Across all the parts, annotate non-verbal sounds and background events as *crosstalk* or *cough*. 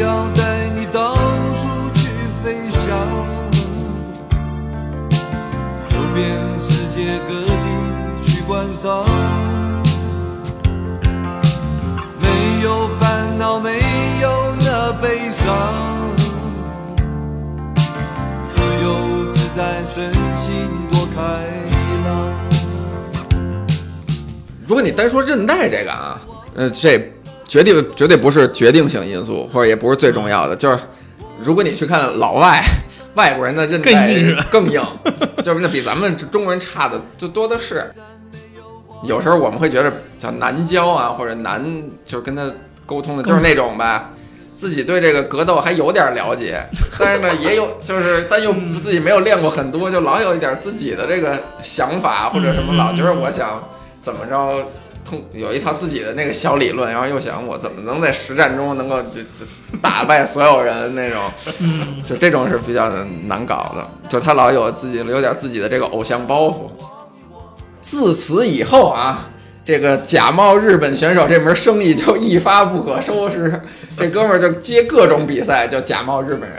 要带你到处去飞翔，走遍世界各地去观赏。没有烦恼，没有那悲伤，自由自在，身心多开朗。如果你单说韧带这个啊，呃，这绝对绝对不是决定性因素，或者也不是最重要的。就是如果你去看老外，外国人的韧带更硬就是那比咱们中国人差的就多的是。有时候我们会觉得叫难教啊，或者难，就是跟他沟通的，就是那种吧，自己对这个格斗还有点了解，但是呢，也有就是，但又自己没有练过很多，就老有一点自己的这个想法或者什么，老觉得我想怎么着。通有一套自己的那个小理论，然后又想我怎么能在实战中能够就就打败所有人那种，就这种是比较难搞的。就他老有自己有点自己的这个偶像包袱。自此以后啊，这个假冒日本选手这门生意就一发不可收拾。这哥们儿就接各种比赛，就假冒日本人。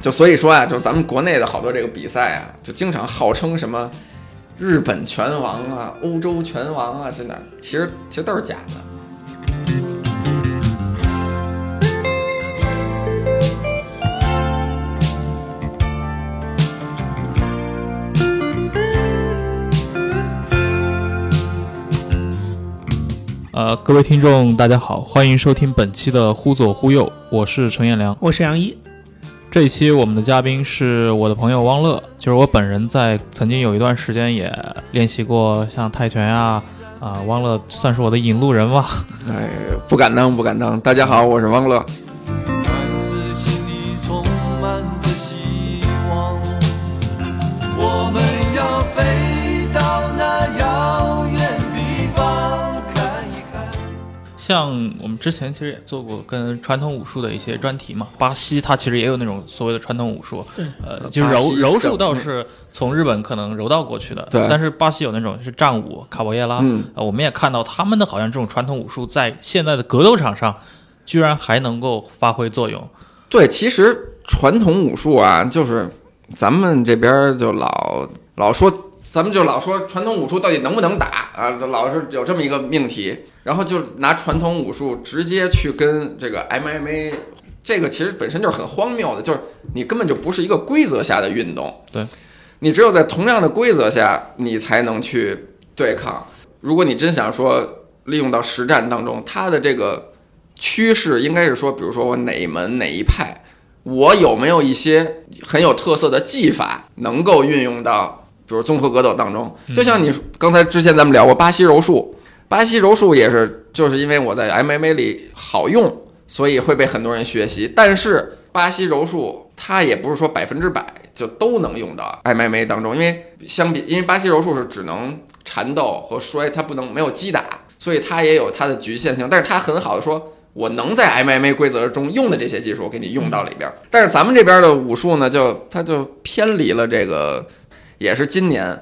就所以说啊，就咱们国内的好多这个比赛啊，就经常号称什么日本拳王啊、欧洲拳王啊，真的，其实其实都是假的。呃，各位听众，大家好，欢迎收听本期的《忽左忽右》，我是陈彦良。我是杨一，这一期我们的嘉宾是我的朋友汪乐，就是我本人在曾经有一段时间也练习过像泰拳呀、啊，汪乐算是我的引路人吧。哎，不敢当，不敢当。大家好，我是汪乐。但是心里充满着希望。我们要飞像我们之前其实也做过跟传统武术的一些专题嘛，巴西它其实也有那种所谓的传统武术，呃，就是柔柔术倒是从日本可能柔道过去的，对。但是巴西有那种是战舞卡博耶拉，嗯。呃我们也看到他们的好像这种传统武术在现在的格斗场上居然还能够发挥作用，对，其实传统武术啊，就是咱们这边就老老说，咱们就老说传统武术到底能不能打啊，就老是有这么一个命题，然后就拿传统武术直接去跟这个 MMA，这个其实本身就是很荒谬的，就是你根本就不是一个规则下的运动，对，你只有在同样的规则下，你才能去对抗。如果你真想说利用到实战当中，它的这个趋势应该是说，比如说我哪一门哪一派，我有没有一些很有特色的技法能够运用到，比如综合格斗当中？就像你刚才之前咱们聊过巴西柔术，巴西柔术也是，就是因为我在 MMA 里好用，所以会被很多人学习。但是巴西柔术它也不是说百分之百就都能用到 MMA 当中，因为相比，因为巴西柔术是只能缠斗和摔，它不能没有击打，所以它也有它的局限性。但是它很好的说。我能在 MMA 规则中用的这些技术，我给你用到里边。但是咱们这边的武术呢，就它就偏离了这个，也是今年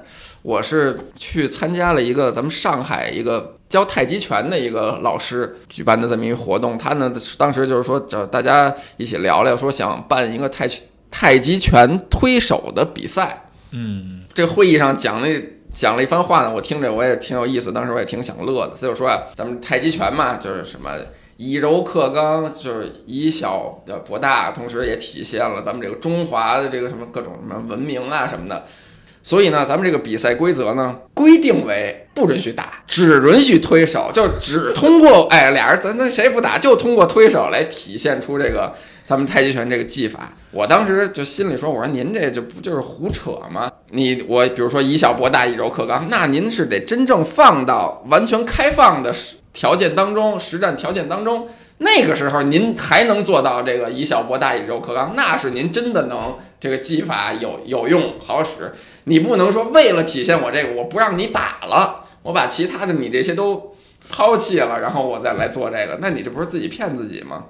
我是去参加了一个咱们上海一个教太极拳的一个老师举办的这么一个活动，他呢当时就是说找大家一起聊聊，说想办一个太极太极拳推手的比赛。嗯，这会议上讲了讲了一番话呢，我听着我也挺有意思，当时我也挺想乐的。他就说啊，咱们太极拳嘛，就是什么以柔克刚，就是以小的博大，同时也体现了咱们这个中华的这个什么各种什么文明啊什么的。所以呢，咱们这个比赛规则呢，规定为不允许打，只允许推手，就只通过 *laughs* 哎俩人咱咱谁也不打，就通过推手来体现出这个咱们太极拳这个技法。我当时就心里说，我说您这就不就是胡扯吗？你我比如说以小博大，以柔克刚，那您是得真正放到完全开放的条件当中，实战条件当中，那个时候您才能做到这个以小博大，以柔克刚，那是您真的能这个技法有有用好使。你不能说为了体现我这个，我不让你打了，我把其他的你这些都抛弃了，然后我再来做这个，那你这不是自己骗自己吗？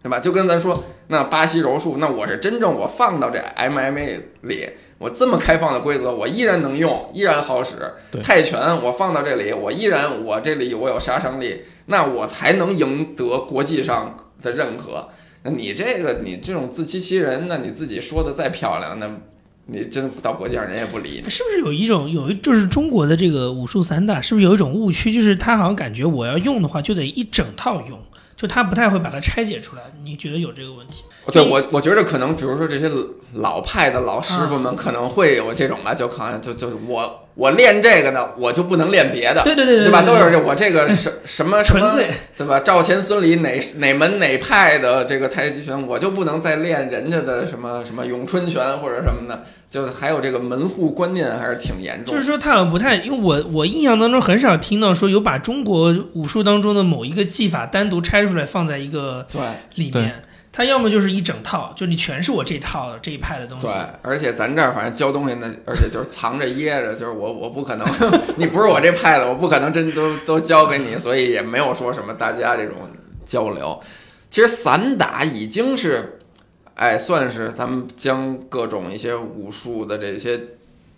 对吧？就跟咱说，那巴西柔术，那我是真正我放到这 MMA 里，我这么开放的规则，我依然能用，依然好使。泰拳我放到这里，我依然我这里我有杀伤力，那我才能赢得国际上的认可。那你这个你这种自欺欺人，那你自己说的再漂亮，那你真到国际上人也不理你。是不是有一种有一就是中国的这个武术散打，是不是有一种误区？就是他好像感觉我要用的话就得一整套用，就他不太会把它拆解出来。你觉得有这个问题？对我，我觉得可能，比如说这些老派的老师傅们可能会有这种吧，就好像就就是我我练这个呢，我就不能练别的，对对对对对吧？都是是我这个什 *laughs* 什么什么纯粹，对吧？赵钱孙李哪哪门哪派的这个太极拳，我就不能再练人家的什么什么咏春拳或者什么的，就还有这个门户观念还是挺严重。就是说他好像不太，因为我我印象当中很少听到说有把中国武术当中的某一个技法单独拆出来放在一个对里面。它要么就是一整套，就你全是我这套这一派的东西。对，而且咱这儿反正教东西呢，而且就是藏着掖着，就是我我不可能，*laughs* 你不是我这派的，我不可能真都都教给你，所以也没有说什么大家这种交流。其实散打已经是，哎，算是咱们将各种一些武术的这些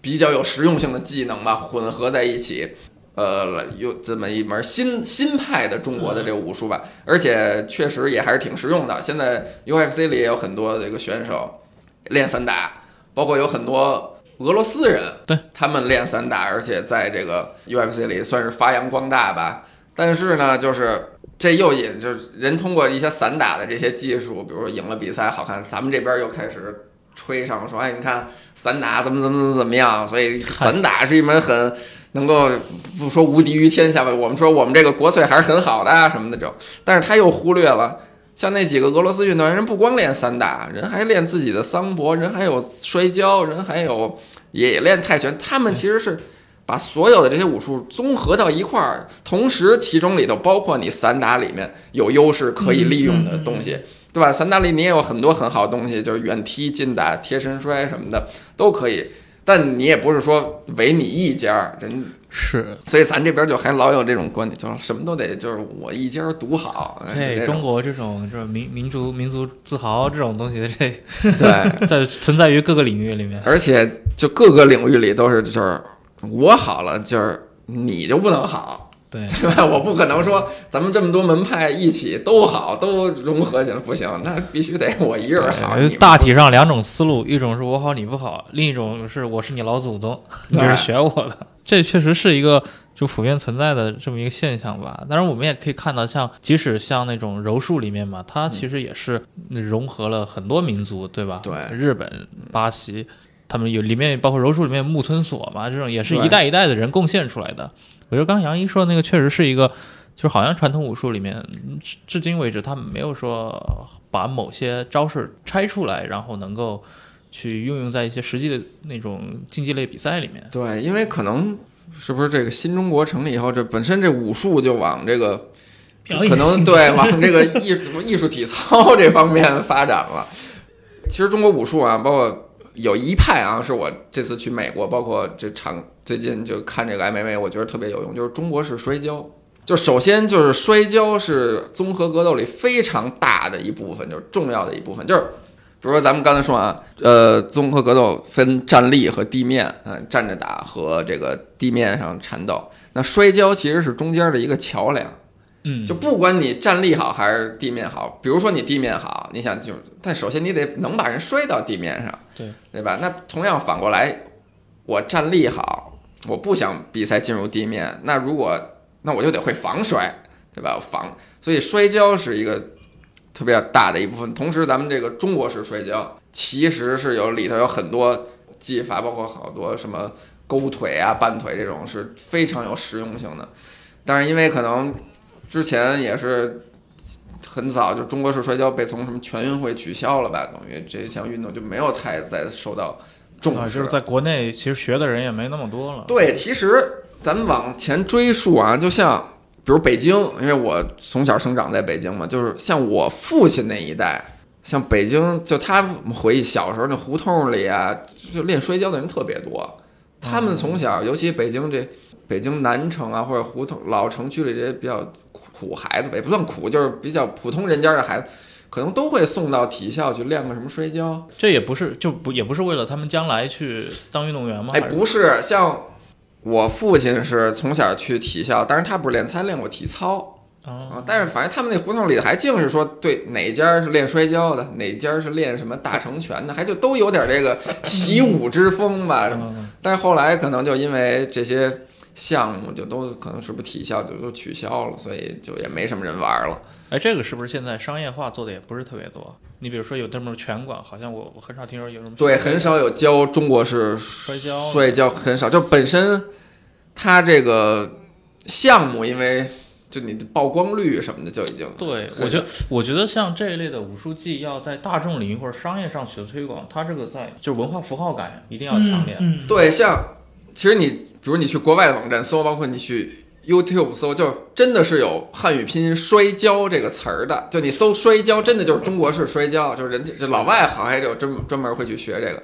比较有实用性的技能吧混合在一起。呃，有这么一门新新派的中国的这个武术吧，而且确实也还是挺实用的。现在 UFC 里也有很多这个选手练散打，包括有很多俄罗斯人，对他们练散打，而且在这个 UFC 里算是发扬光大吧。但是呢，就是这又引就是人通过一些散打的这些技术，比如说赢了比赛好看，咱们这边又开始吹上说，哎，你看散打怎么怎么怎么怎么样，所以散打是一门很。能够不说无敌于天下吧？我们说我们这个国粹还是很好的啊，什么的这种。但是他又忽略了，像那几个俄罗斯运动员，人不光练散打，人还练自己的桑博，人还有摔跤，人还有也练泰拳。他们其实是把所有的这些武术综合到一块儿，同时其中里头包括你散打里面有优势可以利用的东西，对吧？散打里你也有很多很好的东西，就是远踢、近打、贴身摔什么的都可以。但你也不是说唯你一家人是，所以咱这边就还老有这种观点，就是什么都得就是我一家独好。对，中国这种就是民民族民族自豪这种东西，这对 *laughs* 在存在于各个领域里面，而且就各个领域里都是就是我好了，就是你就不能好。对，*laughs* 对吧？我不可能说咱们这么多门派一起都好，都融合起来不行，那必须得我一个人好。大体上两种思路，一种是我好你不好，另一种是我是你老祖宗，你是学我的。*laughs* 这确实是一个就普遍存在的这么一个现象吧。当然，我们也可以看到，像即使像那种柔术里面嘛，它其实也是融合了很多民族，对吧？对，日本、巴西，他们有里面包括柔术里面木村锁嘛，这种也是一代一代的人贡献出来的。我觉得刚刚杨一说的那个确实是一个，就是好像传统武术里面，至今为止他们没有说把某些招式拆出来，然后能够去运用在一些实际的那种竞技类比赛里面。对，因为可能是不是这个新中国成立以后，这本身这武术就往这个可能对往这个艺术艺术体操这方面发展了。其实中国武术啊，包括。有一派啊，是我这次去美国，包括这场最近就看这个 MMA，我觉得特别有用，就是中国式摔跤。就首先就是摔跤是综合格斗里非常大的一部分，就是重要的一部分。就是比如说咱们刚才说啊，呃，综合格斗分站立和地面，嗯，站着打和这个地面上缠斗。那摔跤其实是中间的一个桥梁。嗯，就不管你站立好还是地面好，比如说你地面好，你想就，但首先你得能把人摔到地面上，对对吧？那同样反过来，我站立好，我不想比赛进入地面，那如果那我就得会防摔，对吧？防，所以摔跤是一个特别大的一部分。同时，咱们这个中国式摔跤其实是有里头有很多技法，包括好多什么勾腿啊、绊腿这种是非常有实用性的。但是因为可能。之前也是很早，就中国式摔跤被从什么全运会取消了吧？等于这项运动就没有太再受到重视。就是在国内，其实学的人也没那么多了。对，其实咱们往前追溯啊，就像比如北京，因为我从小生长在北京嘛，就是像我父亲那一代，像北京，就他回忆小时候那胡同里啊，就练摔跤的人特别多。他们从小，尤其北京这北京南城啊，或者胡同老城区里这些比较。苦孩子吧，也不算苦，就是比较普通人家的孩子，可能都会送到体校去练个什么摔跤。这也不是，就不也不是为了他们将来去当运动员吗？哎，不是，像我父亲是从小去体校，但是他不是练，他练过体操，哦啊，但是反正他们那胡同里还净是说，对哪家是练摔跤的，哪家是练什么大成拳的，还就都有点这个习武之风吧。嗯但是后来可能就因为这些项目就都可能是不是体校就都取消了，所以就也没什么人玩了。哎，这个是不是现在商业化做的也不是特别多？你比如说有这么拳馆，好像我我很少听说有什么对，很少有教中国式摔跤摔跤很少，就本身它这个项目，因为就你的曝光率什么的就已经对，我觉得，我觉得像这一类的武术技要在大众领域或者商业上取得推广，它这个在就是文化符号感一定要强烈。嗯，嗯对，像其实你比如你去国外的网站搜，包括你去 YouTube 搜，就真的是有汉语拼音“摔跤”这个词儿的。就你搜摔跤，真的就是中国式摔跤，就是人这老外好像还有专专门会去学这个。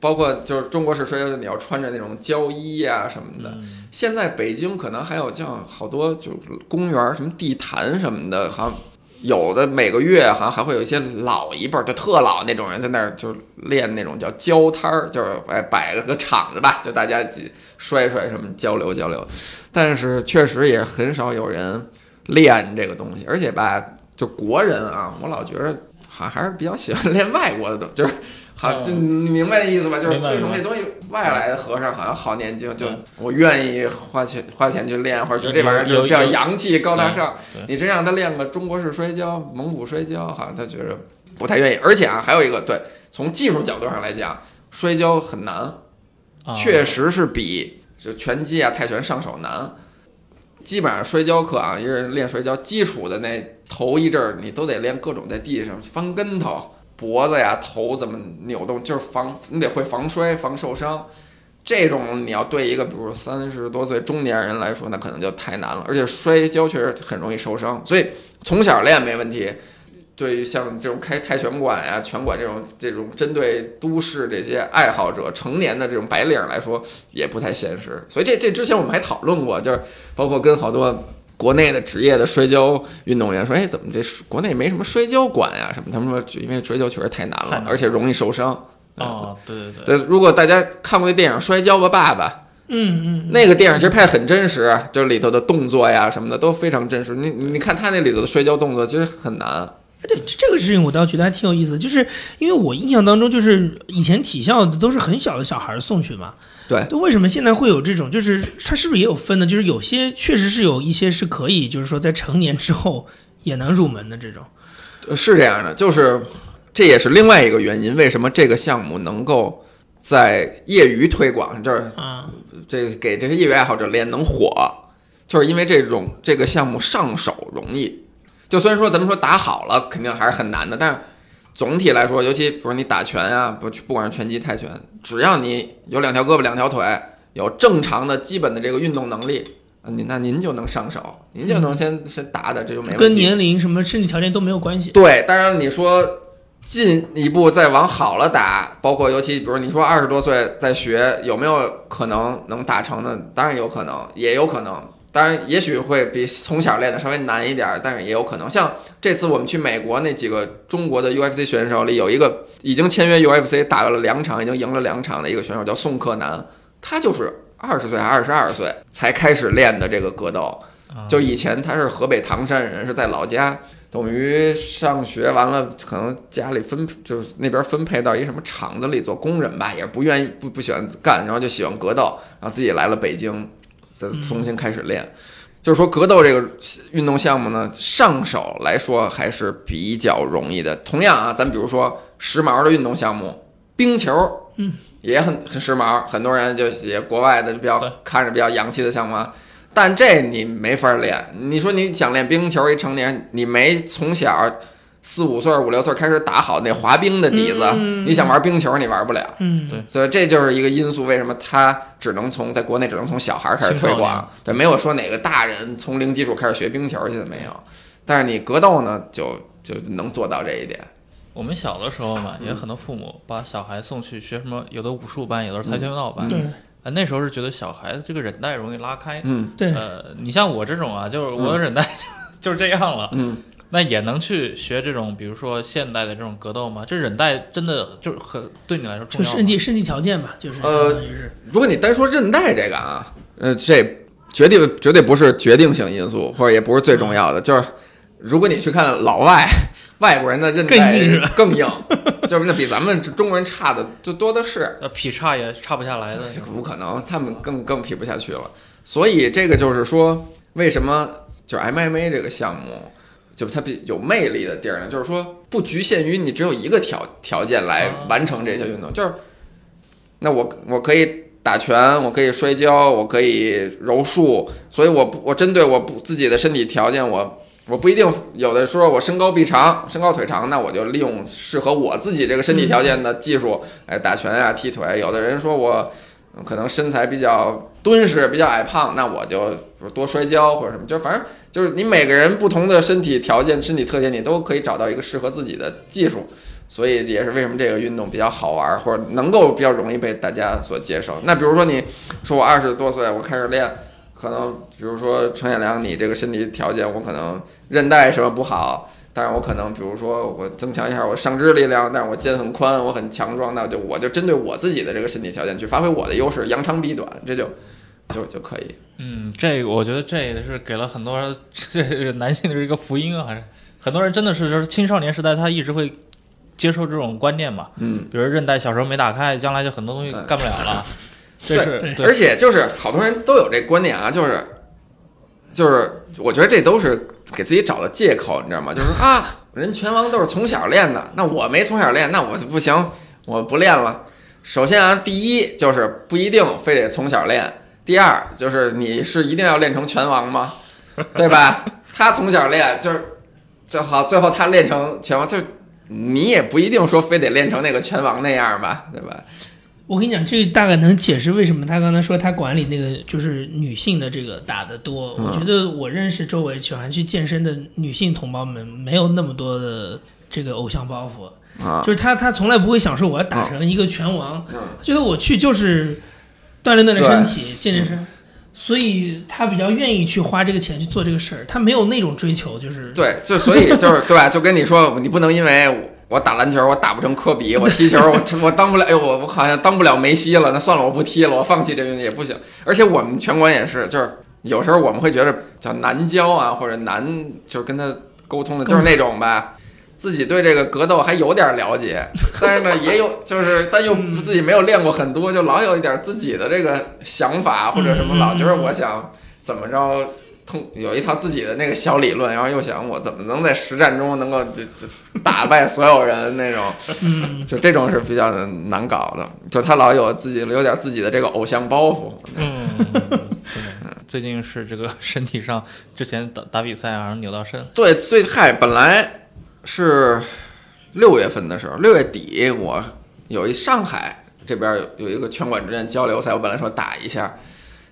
包括就是中国式摔跤，你要穿着那种胶衣呀、什么的。嗯现在北京可能还有像好多就是公园什么地坛什么的，好像有的每个月好像还会有一些老一辈儿就特老那种人在那儿就练那种叫交摊儿，就是哎摆个个场子吧，就大家去摔摔什么交流交流。但是确实也很少有人练这个东西，而且吧，就国人啊，我老觉得好像还是比较喜欢练外国的东，就是好，就你明白那意思吧？就是推崇这东西，外来的和尚好像好念经，就我愿意花钱花钱去练，或者就这玩意儿就比较洋气高大上。你真让他练个中国式摔跤、蒙古摔跤，好像他觉得不太愿意。而且啊，还有一个对，从技术角度上来讲，摔跤很难，啊确实是比就拳击啊、泰拳上手难。基本上摔跤课啊，一个人练摔跤基础的那头一阵儿，你都得练各种在地上翻跟头、脖子呀、头怎么扭动，就是防你得会防摔、防受伤。这种你要对一个比如三十多岁中年人来说，那可能就太难了。而且摔跤确实很容易受伤，所以从小练没问题。对于像这种开泰拳馆呀、拳馆这种这种针对都市这些爱好者、成年的这种白领来说，也不太现实。所以这这之前我们还讨论过，就是包括跟好多国内的职业的摔跤运动员说，哎，怎么这国内没什么摔跤馆呀、什么？他们说，因为摔跤确实太难了，难而且容易受伤。哦，对对对，对，如果大家看过那电影《摔跤吧，爸爸》，嗯嗯，那个电影其实拍得很真实，就是里头的动作呀什么的都非常真实。你你你看他那里头的摔跤动作，其实很难。哎对这这个事情我倒觉得还挺有意思的，就是因为我印象当中，就是以前体校的都是很小的小孩儿送去嘛，对对，为什么现在会有这种？就是它是不是也有分的？就是有些确实是有一些是可以，就是说在成年之后也能入门的这种。呃是这样的，就是这也是另外一个原因，为什么这个项目能够在业余推广这儿，啊，这给这些业余爱好者练能火，就是因为这种这个项目上手容易。就虽然说咱们说打好了肯定还是很难的，但是总体来说，尤其比如你打拳啊，不不管是拳击、泰拳，只要你有两条胳膊、两条腿，有正常的基本的这个运动能力，啊您那您就能上手，您就能先先打打，这就没问题。跟年龄什么身体条件都没有关系。对，当然你说进一步再往好了打，包括尤其比如你说二十多岁再学，有没有可能能打成呢？当然有可能，也有可能。当然，也许会比从小练的稍微难一点儿，但是也有可能。像这次我们去美国那几个中国的 UFC 选手里，有一个已经签约 UFC 打了两场，已经赢了两场的一个选手叫宋克南，他就是二十岁还二十二岁才开始练的这个格斗。就以前他是河北唐山人，是在老家，等于上学完了，可能家里分就是那边分配到一什么厂子里做工人吧，也不愿意不不喜欢干，然后就喜欢格斗，然后自己来了北京，再重新开始练。就是说格斗这个运动项目呢，上手来说还是比较容易的。同样啊，咱们比如说时髦的运动项目，冰球，嗯，也很很时髦，很多人就也国外的比较看着比较洋气的项目啊。但这你没法练。你说你想练冰球，一成年你没从小四五岁、五六岁开始打好那滑冰的底子，嗯你想玩冰球你玩不了。嗯，对所以这就是一个因素，为什么他只能从在国内只能从小孩开始推广？对，没有说哪个大人从零基础开始学冰球，现在没有。但是你格斗呢，就就能做到这一点。我们小的时候嘛，嗯也很多父母把小孩送去学什么，有的武术班，有的是跆拳道班。嗯对啊，那时候是觉得小孩子这个忍耐容易拉开。嗯对，呃，你像我这种啊，就是我的忍耐就 *laughs* 就是这样了。嗯，那也能去学这种，比如说现代的这种格斗吗？这忍耐真的就是很对你来说重就要吗。身体身体条件吧，就是呃于是如果你单说韧带这个啊，呃，这绝对绝对不是决定性因素，或者也不是最重要的。就是如果你去看老外，外国人的韧带更硬 *laughs* 更硬，就是那比咱们中国人差的就多的是。那，劈叉也差不下来的。不可能，他们更更劈不下去了。所以这个就是说，为什么就是 MMA 这个项目，就它比有魅力的地儿呢？就是说不局限于你只有一个条条件来完成这些运动，就是那我我可以打拳，我可以摔跤，我可以柔术，所以我不我针对我不自己的身体条件，我我不一定有的说我身高臂长，身高腿长，那我就利用适合我自己这个身体条件的技术，哎，打拳啊，踢腿。有的人说我可能身材比较敦实，比较矮胖，那我就多摔跤或者什么，就反正就是你每个人不同的身体条件、身体特点，你都可以找到一个适合自己的技术。所以也是为什么这个运动比较好玩，或者能够比较容易被大家所接受。那比如说你说我二十多岁，我开始练，可能比如说程彦良，你这个身体条件，我可能韧带什么不好，但是我可能比如说我增强一下我上肢力量，但是我肩很宽，我很强壮，那就我就针对我自己的这个身体条件去发挥我的优势，扬长避短，这就 *laughs* 就就可以。嗯，这个我觉得这也是给了很多这是男性的一个福音啊，还是很多人真的是就是青少年时代他一直会接受这种观念嘛，嗯，比如韧带小时候没打开，将来就很多东西干不了了。这是对对而且就是好多人都有这观念啊，就是就是我觉得这都是给自己找的借口，你知道吗？就是啊，人拳王都是从小练的，那我没从小练，那我就不行，我不练了。首先啊，第一就是不一定非得从小练，第二就是你是一定要练成拳王吗？对吧？他从小练就是最好，最后他练成拳王，就你也不一定说非得练成那个拳王那样吧，对吧？我跟你讲，这大概能解释为什么他刚才说他管理那个就是女性的这个打的多。嗯我觉得我认识周围喜欢去健身的女性同胞们，没有那么多的这个偶像包袱，啊，就是他他从来不会想说我要打成一个拳王，嗯觉得我去就是锻炼锻炼身体，健健身。所以他比较愿意去花这个钱去做这个事儿，他没有那种追求，就是对，就所以就是对吧？就跟你说，你不能因为我我打篮球我打不成科比，我踢球我 *laughs* 我当不了，哎呦我我好像当不了梅西了，那算了，我不踢了，我放弃这运动也不行。而且我们拳馆也是，就是有时候我们会觉得叫难教啊，或者难就是跟他沟通的，就是那种吧。自己对这个格斗还有点了解，但是呢，也有 *laughs* 就是，但又自己没有练过很多，就老有一点自己的这个想法或者什么，老觉得我想怎么着，通有一套自己的那个小理论，然后又想我怎么能在实战中能够就就打败所有人那种，嗯，就这种是比较难搞的，就他老有自己有点自己的这个偶像包袱，嗯，对，最近是这个 *laughs* 身体上之前打打比赛啊，然后扭到肾，对，最嗨本来是六月份的时候，六月底我有一上海这边有有一个拳馆之间交流赛，我本来说打一下，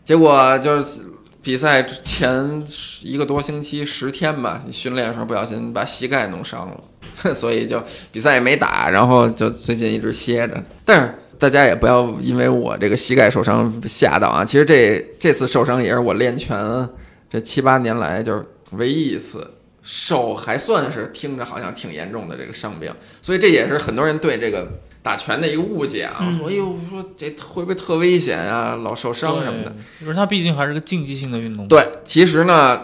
结果就是比赛前一个多星期十天吧，训练的时候不小心把膝盖弄伤了，*laughs* 所以就比赛也没打，然后就最近一直歇着。但是大家也不要因为我这个膝盖受伤吓到啊，其实这这次受伤也是我练拳这七八年来就是唯一一次。手还算是听着好像挺严重的这个伤病，所以这也是很多人对这个打拳的一个误解啊。嗯说哎呦，说这会不会特危险啊？老受伤什么的。对，就是它毕竟还是个竞技性的运动。对，其实呢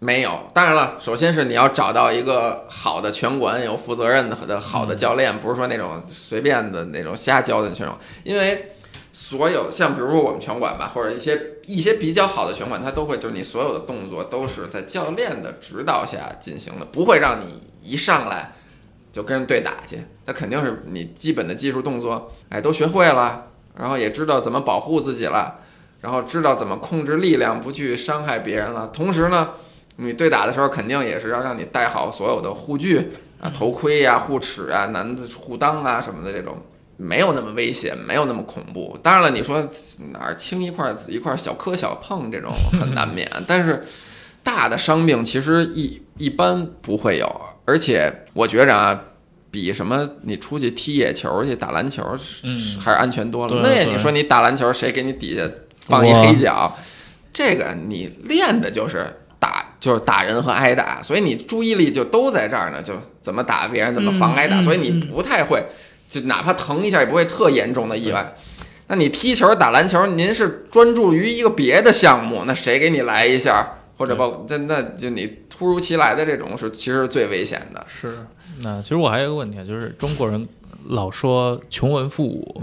没有。当然了，首先是你要找到一个好的拳馆，有负责任的的好的教练，不是说那种随便的那种瞎教的拳手，因为。所有像比如说我们拳馆吧，或者一些一些比较好的拳馆，它都会就是你所有的动作都是在教练的指导下进行的，不会让你一上来就跟人对打去。那肯定是你基本的技术动作，哎，都学会了，然后也知道怎么保护自己了，然后知道怎么控制力量，不去伤害别人了。同时呢，你对打的时候肯定也是要让你带好所有的护具啊，头盔呀、护齿啊、男子护裆啊什么的这种。没有那么危险，没有那么恐怖。当然了，你说哪儿青一块儿紫一块，小磕小碰这种很难免，*laughs* 但是大的伤病其实一一般不会有，而且我觉着啊，比什么你出去踢野球去、打篮球，嗯还是安全多了。那你说你打篮球，谁给你底下放一黑脚？这个你练的就是打，就是打人和挨打，所以你注意力就都在这儿呢，就怎么打别人，怎么防挨打，所以你嗯不太会，就哪怕疼一下也不会特严重的意外。那你踢球、打篮球，您是专注于一个别的项目，那谁给你来一下，或者包那那就你突如其来的这种是其实是最危险的。是，那其实我还有一个问题啊，就是中国人老说穷文富武，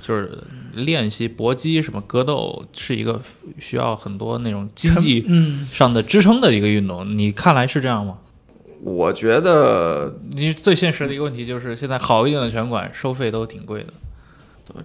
就是练习搏击什么格斗是一个需要很多那种经济 *laughs* 嗯，上的支撑的一个运动，你看来是这样吗？我觉得你最现实的一个问题就是，现在好一点的拳馆收费都挺贵的。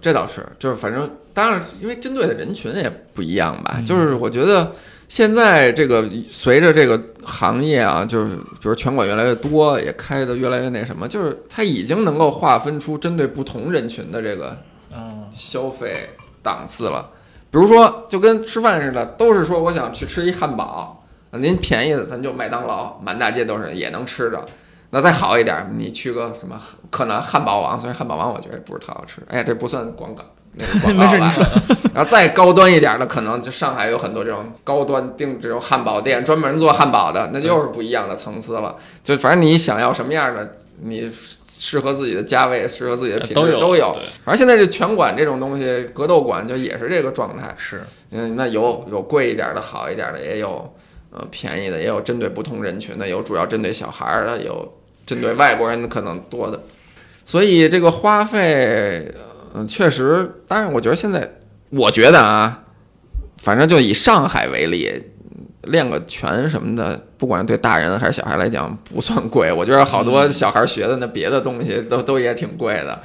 这倒是，就是反正当然，因为针对的人群也不一样吧。嗯就是我觉得现在这个随着这个行业啊，就是比如拳馆越来越多，也开的越来越那什么，就是它已经能够划分出针对不同人群的这个嗯，消费档次了。比如说，就跟吃饭似的，都是说我想去吃一汉堡，啊您便宜的咱就麦当劳，满大街都是也能吃着。那再好一点，你去个什么可能汉堡王，虽然汉堡王我觉得也不是特好吃，哎呀，这不算广告，那个广告没事你吧。然后再高端一点的，可能就上海有很多这种高端定这种汉堡店，专门做汉堡的，那就又是不一样的层次了。就反正你想要什么样的，你适合自己的价位，适合自己的品质都有都有。反正现在这拳馆这种东西，格斗馆就也是这个状态。是，嗯，那有有贵一点的，好一点的，也有呃便宜的，也有针对不同人群的，有主要针对小孩儿的，有针对外国人的可能多的。所以这个花费，嗯、确实，当然，我觉得现在，我觉得啊，反正就以上海为例，练个拳什么的，不管对大人还是小孩来讲，不算贵。我觉得好多小孩学的那别的东西都都也挺贵的。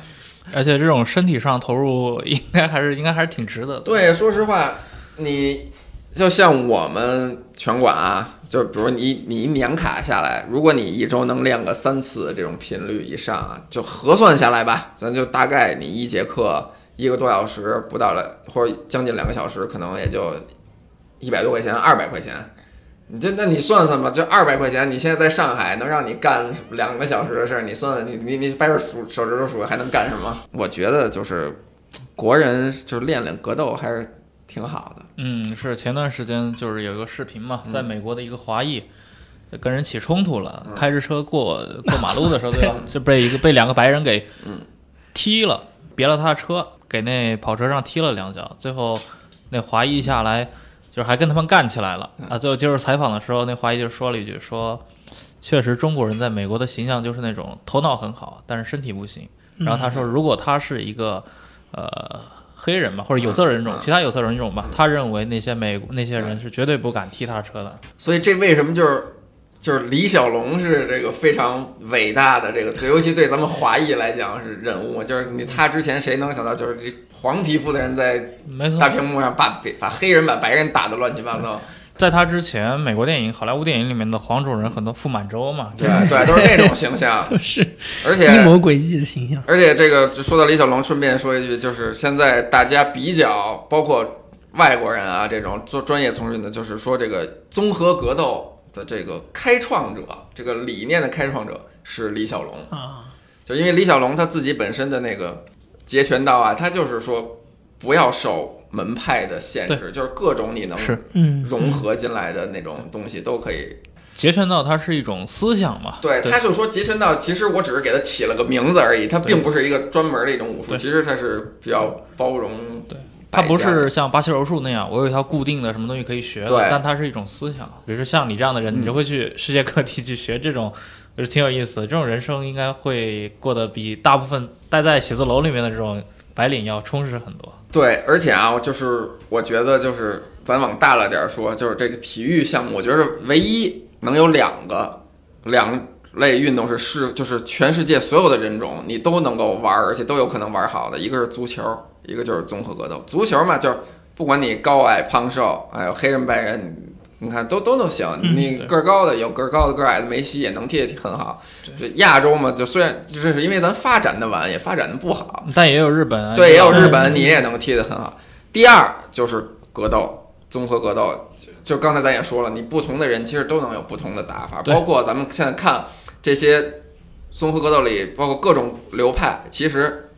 而且这种身体上投入应该还是应该还是挺值得的。对，说实话，你就像我们拳馆啊，就比如你你一年卡下来，如果你一周能练个三次这种频率以上啊，就核算下来吧，咱就大概你一节课一个多小时不到了，或者将近两个小时，可能也就一百多块钱，二百块钱。你这，那你算算吧，这二百块钱，你现在在上海能让你干两个小时的事儿，你算算，你你你掰着数手指头数还能干什么？我觉得就是国人就是练练格斗还是挺好的。嗯，是前段时间就是有一个视频嘛，嗯在美国的一个华裔就跟人起冲突了，开着车过过马路的时候，*laughs* 对吧？就被一个被两个白人给嗯踢了，别了他的车，给那跑车上踢了两脚，最后那华裔下来就是还跟他们干起来了嗯啊！最后接受采访的时候，那华裔就说了一句说。确实，中国人在美国的形象就是那种头脑很好，但是身体不行。然后他说，如果他是一个呃黑人吧，或者有色人种，嗯其他有色人种吧，他认为那些美那些人是绝对不敢踢他车的。所以这为什么就是就是李小龙是这个非常伟大的这个，尤其对咱们华裔来讲是人物，就是你他之前谁能想到，就是这黄皮肤的人在大，屏幕上把把黑人把白人打得乱七八糟，在他之前，美国电影、好莱坞电影里面的黄种人很多傅满洲嘛，对对，都是那种形象，都 *laughs* 是而且阴谋诡计的形象。而且这个说到李小龙，顺便说一句，就是现在大家比较，包括外国人啊，这种做专业从事的，就是说这个综合格斗的这个开创者，这个理念的开创者是李小龙。啊，就因为李小龙他自己本身的那个截拳道啊，他就是说不要受门派的限制，就是各种你能是嗯，融合进来的那种东西都可以。截拳道它是一种思想嘛，对，他就说截拳道，其实我只是给它起了个名字而已，它并不是一个专门的一种武术，其实它是比较包容。对它不是像巴西柔术那样，我有一套固定的什么东西可以学的，对但它是一种思想。比如说像你这样的人，嗯你就会去世界各地去学这种，就是挺有意思的。这种人生应该会过得比大部分待在写字楼里面的这种白领要充实很多。对，而且啊，就是我觉得就是咱往大了点儿说，就是这个体育项目，我觉得唯一能有两个两类运动是世，就是全世界所有的人种你都能够玩儿，而且都有可能玩好的，一个是足球，一个就是综合格斗。足球嘛，就是不管你高矮胖瘦，还有黑人白人。你看，都都能行。嗯你个儿高的有个儿高的，个儿矮的，梅西也能踢得很好。这亚洲嘛，就虽然这是因为咱发展的晚，也发展的不好，但也有日本啊，对，也有日嗯本，你也能踢得很好。第二就是格斗，综合格斗，就就刚才咱也说了，你不同的人其实都能有不同的打法，包括咱们现在看这些综合格斗里，包括各种流派，其实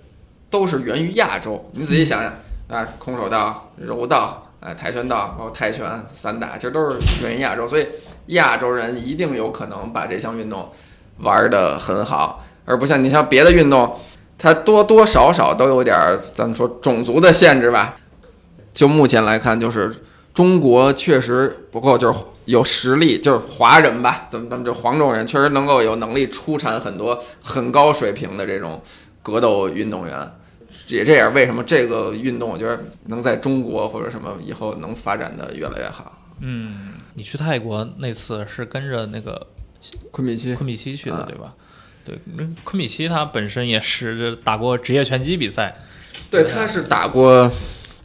都是源于亚洲。你仔细想想啊，空手道、柔道。哎，跆拳道包括泰拳、散打，其实都是源于亚洲，所以亚洲人一定有可能把这项运动玩得很好，而不像你像别的运动，它多多少少都有点儿咱们说种族的限制吧。就目前来看，就是中国确实不够，就是有实力，就是华人吧，咱们咱们这黄种人确实能够有能力出产很多很高水平的这种格斗运动员。也这也是为什么这个运动，我觉得能在中国或者什么以后能发展的越来越好。嗯，你去泰国那次是跟着那个昆比奇，昆比奇去的，啊对吧？对，嗯昆比奇他本身也是打过职业拳击比赛，对，他是打过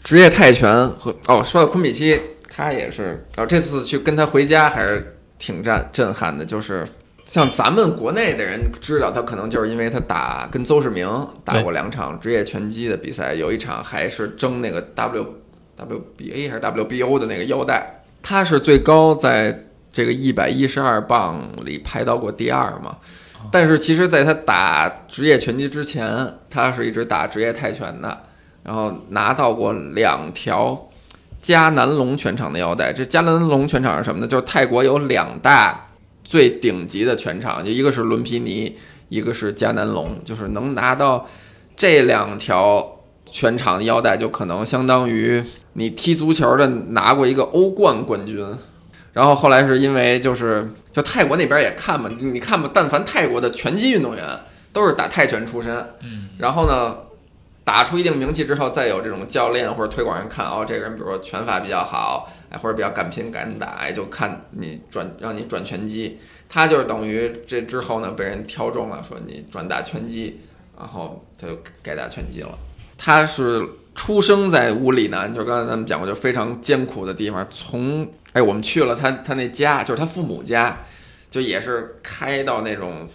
职业泰拳和哦，说到昆比奇，他也是哦，这次去跟他回家还是挺震震撼的，就是像咱们国内的人知道他，可能就是因为他打跟邹市明打过两场职业拳击的比赛，有一场还是争那个 W WBA 还是 WBO 的那个腰带，他是最高在这个一百一十二磅里排到过第二嘛。但是其实，在他打职业拳击之前，他是一直打职业泰拳的，然后拿到过两条迦南龙拳场的腰带。这迦南龙拳场是什么呢？就是泰国有两大最顶级的全场，就一个是伦皮尼，一个是迦南龙，就是能拿到这两条全场的腰带，就可能相当于你踢足球的拿过一个欧冠冠军。然后后来是因为就是就泰国那边也看嘛，你看嘛，但凡泰国的拳击运动员都是打泰拳出身，嗯，然后呢，打出一定名气之后，再有这种教练或者推广人看哦，这个人比如说拳法比较好，哎，或者比较敢拼敢打，哎，就看你转让你转拳击，他就是等于这之后呢被人挑中了，说你转打拳击，然后他就改打拳击了。他是出生在乌里南，就刚才咱们讲过，就非常艰苦的地方。从哎，我们去了他他那家，就是他父母家，就也是开到那种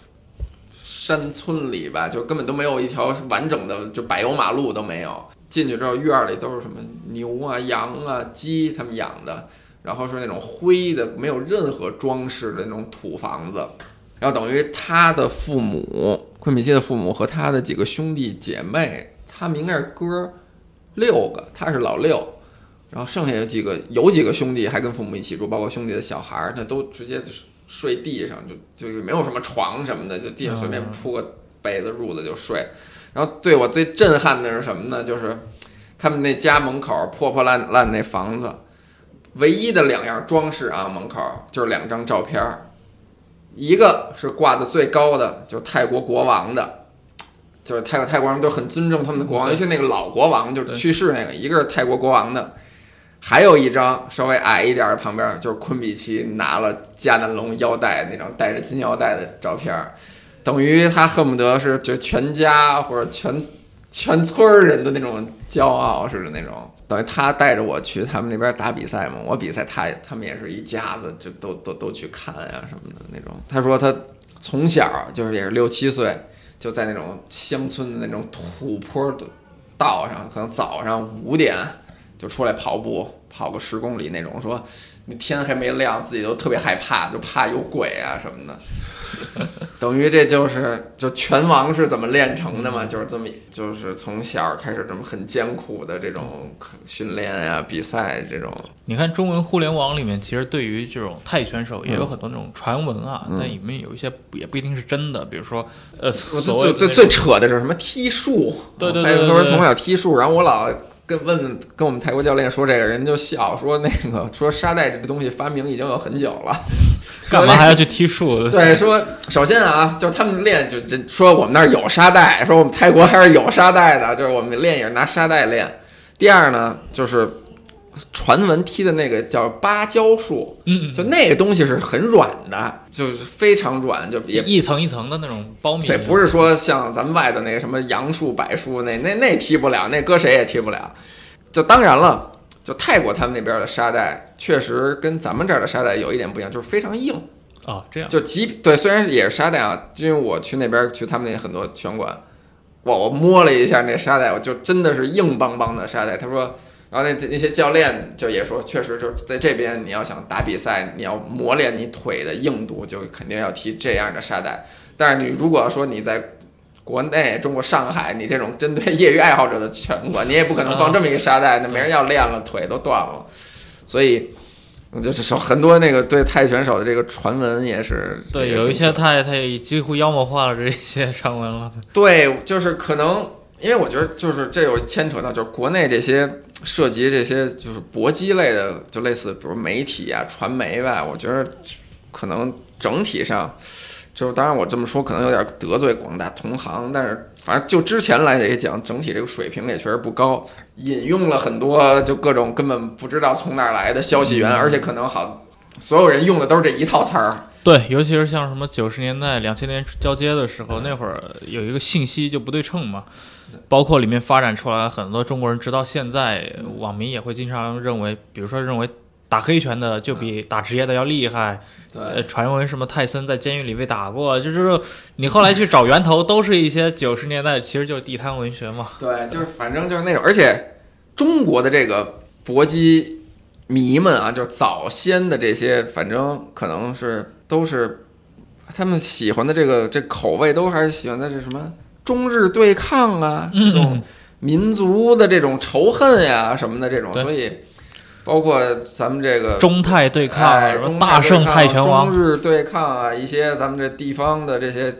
山村里吧，就根本都没有一条完整的就柏油马路都没有。进去之后，院儿里都是什么牛啊、羊啊、鸡，他们养的，然后是那种灰的，没有任何装饰的那种土房子。然后等于他的父母，昆比西的父母和他的几个兄弟姐妹，他们应该是哥六个，他是老六，然后剩下有几个有几个兄弟还跟父母一起住，包括兄弟的小孩儿，那都直接睡地上，就就没有什么床什么的，就地上随便铺个被子褥子就睡。然后对我最震撼的是什么呢？就是他们那家门口破破烂烂那房子，唯一的两样装饰啊，门口就是两张照片儿，一个是挂的最高的，就是泰国国王的，就是泰国泰国人都很尊重他们的国王，尤其那个老国王就是去世那个，一个是泰国国王的，还有一张稍微矮一点儿，旁边就是昆比奇拿了迦南龙腰带那张带着金腰带的照片儿，等于他恨不得是就全家或者全全村人的那种骄傲似的那种。等于他带着我去他们那边打比赛嘛，我比赛他他们也是一家子，就都都都去看呀什么的那种。他说他从小就是也是六七岁，就在那种乡村的那种土坡的道上，可能早上五点就出来跑步，跑个十公里那种。说你天还没亮，自己都特别害怕，就怕有鬼啊什么的。*laughs* 等于这就是就拳王是怎么练成的嘛？就是这么，就是从小开始这么很艰苦的这种训练啊、比赛这种。你看中文互联网里面，其实对于这种泰拳手也有很多那种传闻啊，嗯那里面有一些也不一定是真的，比如说呃，我所谓最最最扯的是什么踢术？对对还有对对对说从小踢术，然后我老跟问跟我们泰国教练说这个，人就笑说那个说沙袋这个东西发明已经有很久了，干嘛还要去踢树？对，说首先啊，就是他们练就这说我们那儿有沙袋，说我们泰国还是有沙袋的，就是我们练也是拿沙袋练。第二呢，就是传闻踢的那个叫芭蕉树，嗯，就那个东西是很软的，就是非常软，就也一层一层的那种苞米，对，不是说像咱们外头那个什么杨树、柏树那那那踢不了，那搁谁也踢不了。就当然了，就泰国他们那边的沙袋确实跟咱们这儿的沙袋有一点不一样，就是非常硬。啊，这样就即对，虽然也是沙袋啊，因为我去那边去他们那很多拳馆，我我摸了一下那沙袋，我就真的是硬邦邦的沙袋。他说，然后那那些教练就也说，确实就是在这边你要想打比赛，你要磨练你腿的硬度，就肯定要踢这样的沙袋。但是你如果说你在国内中国上海，你这种针对业余爱好者的拳馆，你也不可能放这么一个沙袋，那没人要练了，腿都断了。所以就是说很多那个对泰拳手的这个传闻也是对，有一些太太几乎妖魔化了这些传闻了。对，就是可能，因为我觉得就是这有牵扯到，就是国内这些涉及这些就是搏击类的，就类似比如媒体啊、传媒吧，我觉得可能整体上，就是当然我这么说可能有点得罪广大同行，但是反正就之前来讲，整体这个水平也确实不高，引用了很多就各种根本不知道从哪儿来的消息源，而且可能好所有人用的都是这一套词儿。对，尤其是像什么九十年代、两千年交接的时候，那会儿有一个信息就不对称嘛，包括里面发展出来很多中国人，直到现在，网民也会经常认为，比如说认为打黑拳的就比打职业的要厉害，呃，对，传闻什么泰森在监狱里被打过，就是你后来去找源头，都是一些九十年代，其实就是地摊文学嘛。对，就是反正就是那种，而且中国的这个搏击迷们啊，就是早先的这些，反正可能是都是他们喜欢的这个这口味，都还是喜欢的是什么中日对抗啊，这种嗯，民族的这种仇恨呀什么的这种，所以包括咱们这个中泰对抗，大圣泰拳王中，日对抗啊，一些咱们这地方的这些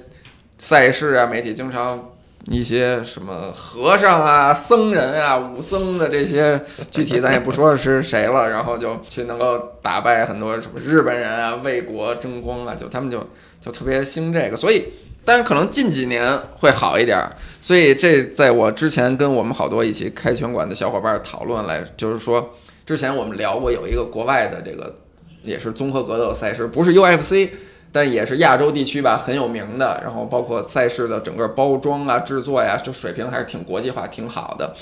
赛事啊，媒体经常一些什么和尚啊、僧人啊、武僧的这些，具体咱也不说是谁了，然后就去能够打败很多什么日本人啊、为国争光啊，就他们就就特别兴这个，所以。但是可能近几年会好一点儿，所以这在我之前跟我们好多一起开拳馆的小伙伴讨论来，就是说，之前我们聊过有一个国外的这个也是综合格斗赛事，不是 UFC，但也是亚洲地区吧很有名的。然后包括赛事的整个包装啊、制作呀，就水平还是挺国际化、挺好的。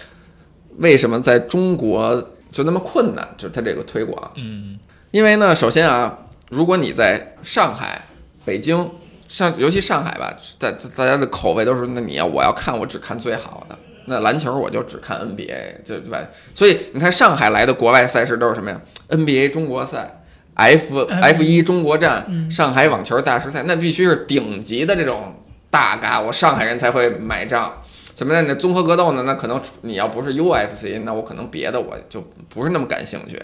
为什么在中国就那么困难？就是它这个推广，嗯，因为呢，首先啊，如果你在上海、北京。上尤其上海吧，大大家的口味都是，那你要我要看，我只看最好的。那篮球我就只看 NBA，就对吧？所以你看上海来的国外赛事都是什么呀？NBA 中国赛、F F 一中国站、嗯上海网球大师赛，那必须是顶级的这种大咖，我上海人才会买账。什么呢？那综合格斗呢？那可能你要不是 UFC，那我可能别的我就不是那么感兴趣。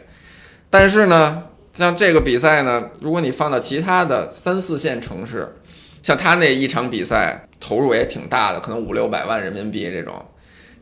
但是呢，像这个比赛呢，如果你放到其他的三四线城市，像他那一场比赛投入也挺大的，可能五六百万人民币这种，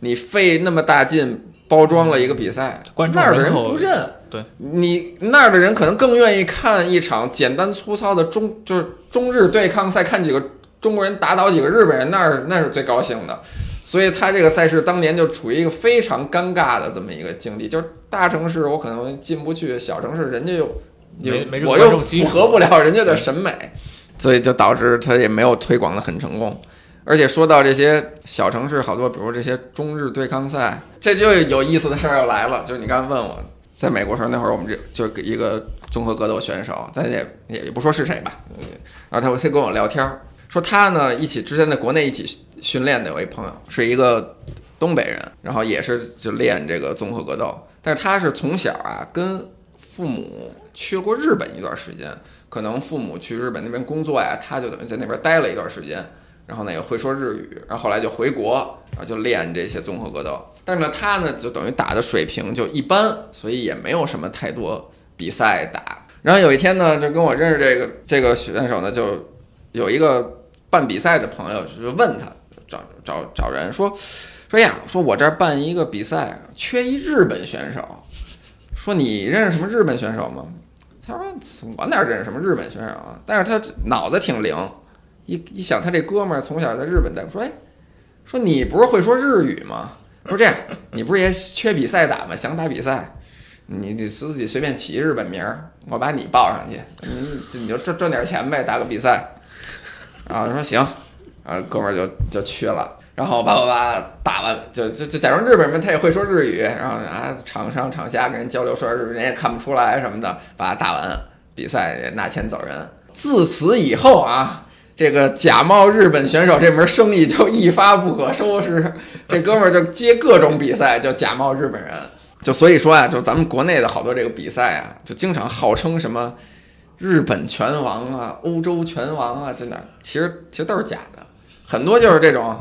你费那么大劲包装了一个比赛，观众那儿的人不认。对你那儿的人可能更愿意看一场简单粗糙的中就是中日对抗赛，看几个中国人打倒几个日本人，那儿那是最高兴的。所以他这个赛事当年就处于一个非常尴尬的这么一个境地，就是大城市我可能进不去，小城市人家又没没这个我又符合不了人家的审美，所以就导致他也没有推广的很成功。而且说到这些小城市，好多比如这些中日对抗赛，这就有意思的事儿要来了。就是你刚才问我，在美国时候那会儿，我们这就给一个综合格斗选手，咱也也不说是谁吧，然后他他跟我聊天，说他呢一起之前在国内一起训练的有一朋友是一个东北人，然后也是就练这个综合格斗，但是他是从小啊跟父母去过日本一段时间，可能父母去日本那边工作呀，他就等于在那边待了一段时间，然后呢也会说日语，然后后来就回国，然后就练这些综合格斗。但是呢，他呢就等于打的水平就一般，所以也没有什么太多比赛打。然后有一天呢，就跟我认识这个这个选手呢，就有一个办比赛的朋友就问他，找找找人说说呀，说我这儿办一个比赛，缺一日本选手，说你认识什么日本选手吗？他说我哪认识什么日本选手啊？但是他脑子挺灵，一一想他这哥们儿从小在日本待，说哎，说你不是会说日语吗？说这样，你不是也缺比赛打吗？想打比赛，你你自己随便起日本名儿，我把你报上去，你你就赚赚点钱呗，打个比赛。然后他说行，然后哥们儿就就去了，然后叭叭叭打完，就就就假装日本人他也会说日语，然后啊场上场下跟人交流说日语，人也看不出来什么的，把他打完比赛也拿钱走人。自此以后啊，这个假冒日本选手这门生意就一发不可收拾，这哥们儿就接各种比赛，就假冒日本人。就所以说啊，就咱们国内的好多这个比赛啊，就经常号称什么日本拳王啊、欧洲拳王啊，真的，其实其实都是假的，很多就是这种，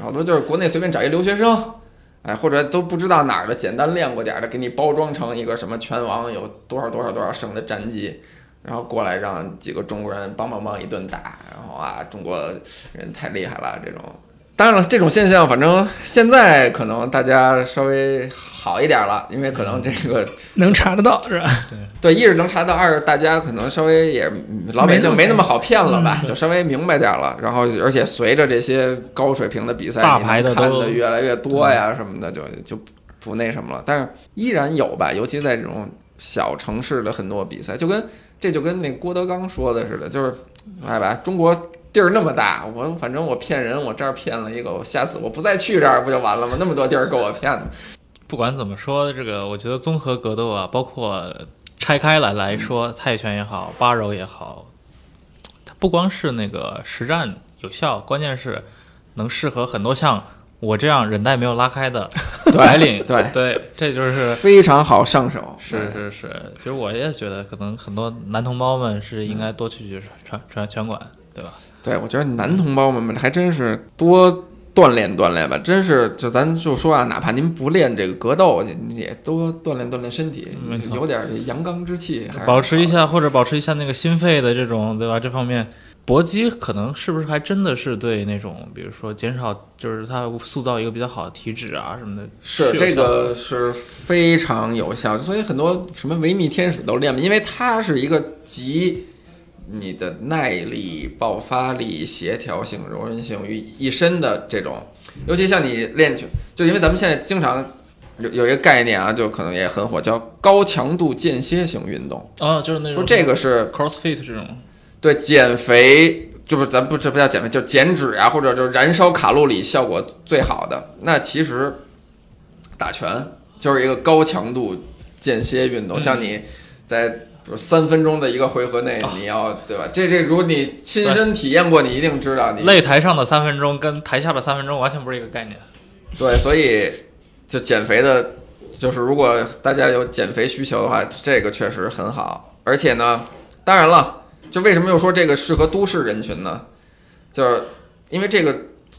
好多就是国内随便找一留学生，哎，或者都不知道哪儿的，简单练过点的，给你包装成一个什么拳王有多少多少多少胜的战绩，然后过来让几个中国人帮帮帮一顿打，然后啊，中国人太厉害了这种。当然了，这种现象反正现在可能大家稍微好一点了，因为可能这个 *laughs* 能查得到是吧？对，一是能查到，二是大家可能稍微也老百姓没那么好骗了吧，嗯就稍微明白点儿了。然后而且随着这些高水平的比赛，大牌的看的越来越多呀什么的，就就不那什么了。但是依然有吧，尤其在这种小城市的很多比赛，就跟这就跟那郭德纲说的似的，就是哎吧，中国。地儿那么大，我反正我骗人，我这儿骗了一个，我下次我不再去这儿不就完了吗？那么多地儿给我骗的。*laughs* 不管怎么说，这个我觉得综合格斗啊，包括拆开来来说，泰拳也好，八柔也好，它不光是那个实战有效，关键是能适合很多像我这样韧带没有拉开的 *laughs* 白领。对对，这就是 *laughs* 非常好上手，是是是。其实我也觉得，可能很多男同胞们是应该多去去拳拳拳馆，对吧？对，我觉得男同胞们还真是多锻炼锻炼吧，真是就咱就说啊，哪怕您不练这个格斗，你也多锻炼锻炼身体有点阳刚之气，保持一下或者保持一下那个心肺的这种，对吧？这方面，搏击可能是不是还真的是对那种，比如说减少，就是它塑造一个比较好的体脂啊什么的，是这个是非常有效，所以很多什么维密天使都练嘛，因为它是一个集你的耐力、爆发力、协调性、柔韧性于一身的这种，尤其像你练拳，就因为咱们现在经常有有一个概念啊，就可能也很火，叫高强度间歇性运动，啊，就是那种说这个是 CrossFit 这种，对减肥，就不咱不这不叫减肥，就减脂啊，或者就是燃烧卡路里效果最好的。那其实打拳就是一个高强度间歇运动，嗯。像你在三分钟的一个回合内，你要对吧？这这如果你亲身体验过，你一定知道你擂台上的三分钟跟台下的三分钟完全不是一个概念。对，所以就减肥的，就是如果大家有减肥需求的话，这个确实很好。而且呢，当然了，就为什么又说这个适合都市人群呢？就是因为这个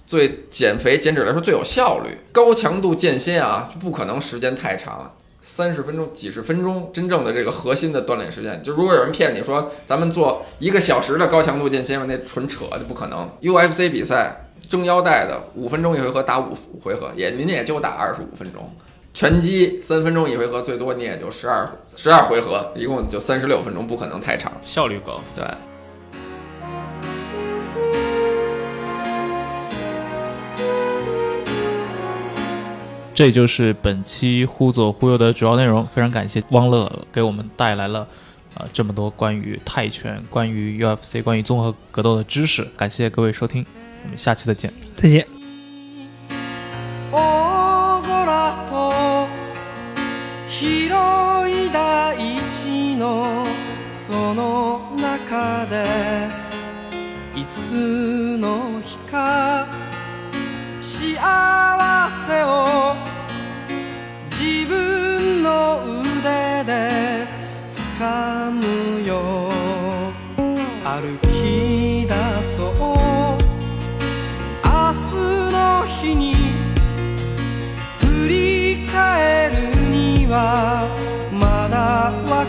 对减肥减脂来说最有效率，高强度间歇啊，就不可能时间太长。三十分钟、几十分钟，真正的这个核心的锻炼时间，就如果有人骗你说咱们做一个小时的高强度间歇，那纯扯，就不可能。UFC 比赛争腰带的五分钟一回合打五五回合，也您也就打二十五分钟。拳击三分钟一回合，最多你也就十二十二回合，一共就三十六分钟，不可能太长。效率高。对，这就是本期忽左忽右的主要内容。非常感谢汪乐给我们带来了呃这么多关于泰拳、关于 UFC、关于综合格斗的知识。感谢各位收听，我们下期再见。再见。大空と広い大地のその中でいつの日か幸せを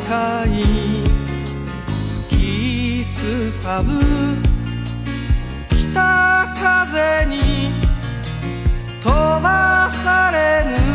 赤いキスサブ。北風に飛ばされぬ